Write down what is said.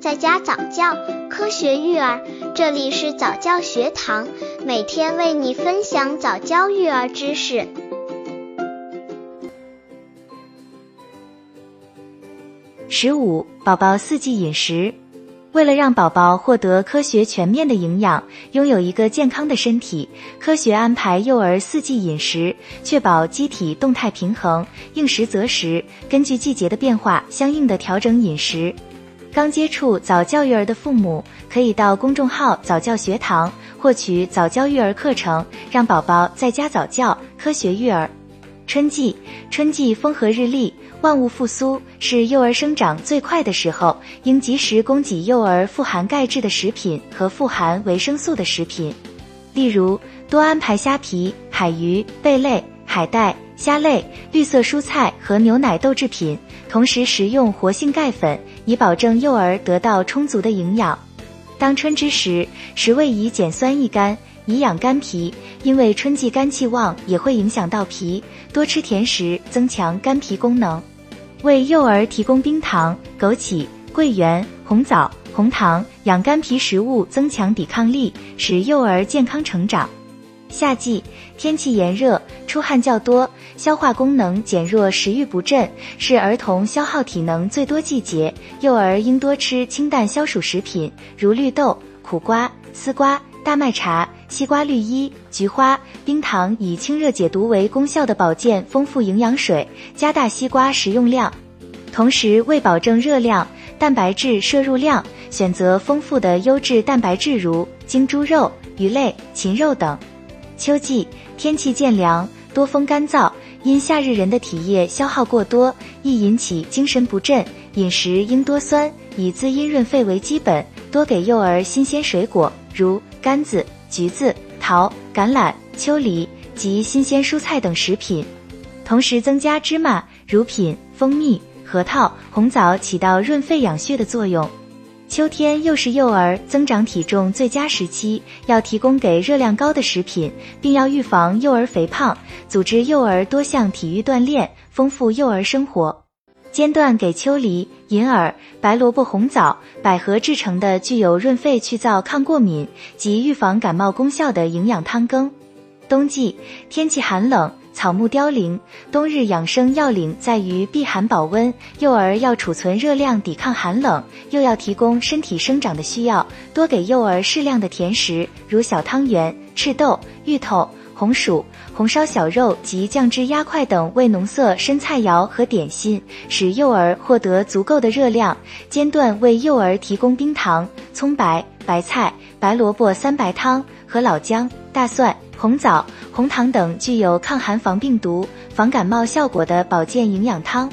在家早教，科学育儿，这里是早教学堂，每天为你分享早教育儿知识。十五，宝宝四季饮食。为了让宝宝获得科学全面的营养，拥有一个健康的身体，科学安排幼儿四季饮食，确保机体动态平衡，应时择时，根据季节的变化相应的调整饮食。刚接触早教育儿的父母，可以到公众号早教学堂获取早教育儿课程，让宝宝在家早教，科学育儿。春季，春季风和日丽。万物复苏是幼儿生长最快的时候，应及时供给幼儿富含钙质的食品和富含维生素的食品，例如多安排虾皮、海鱼、贝类、海带、虾类、绿色蔬菜和牛奶豆制品，同时食用活性钙粉，以保证幼儿得到充足的营养。当春之时，食味以减酸益肝，以养肝脾，因为春季肝气旺，也会影响到脾，多吃甜食，增强肝脾功能。为幼儿提供冰糖、枸杞、桂圆、红枣、红糖养肝脾食物，增强抵抗力，使幼儿健康成长。夏季天气炎热，出汗较多，消化功能减弱，食欲不振，是儿童消耗体能最多季节。幼儿应多吃清淡消暑食品，如绿豆、苦瓜、丝瓜、大麦茶、西瓜绿衣、菊花、冰糖，以清热解毒为功效的保健丰富营养水，加大西瓜食用量。同时，为保证热量、蛋白质摄入量，选择丰富的优质蛋白质，如精猪肉、鱼类、禽肉等。秋季天气渐凉，多风干燥，因夏日人的体液消耗过多，易引起精神不振。饮食应多酸，以滋阴润肺为基本，多给幼儿新鲜水果，如柑子、橘子、桃、橄榄、秋梨及新鲜蔬菜等食品。同时增加芝麻、乳品、蜂蜜、核桃、红枣，起到润肺养血的作用。秋天又是幼儿增长体重最佳时期，要提供给热量高的食品，并要预防幼儿肥胖，组织幼儿多项体育锻炼，丰富幼儿生活。间断给秋梨、银耳、白萝卜、红枣、百合制成的具有润肺去燥、抗过敏及预防感冒功效的营养汤羹。冬季天气寒冷。草木凋零，冬日养生要领在于避寒保温。幼儿要储存热量，抵抗寒冷，又要提供身体生长的需要，多给幼儿适量的甜食，如小汤圆、赤豆、芋头、红薯、红烧小肉及酱汁鸭块等味浓色生菜肴和点心，使幼儿获得足够的热量。间断为幼儿提供冰糖、葱白、白菜、白萝卜三白汤和老姜、大蒜。红枣、红糖等具有抗寒、防病毒、防感冒效果的保健营养汤。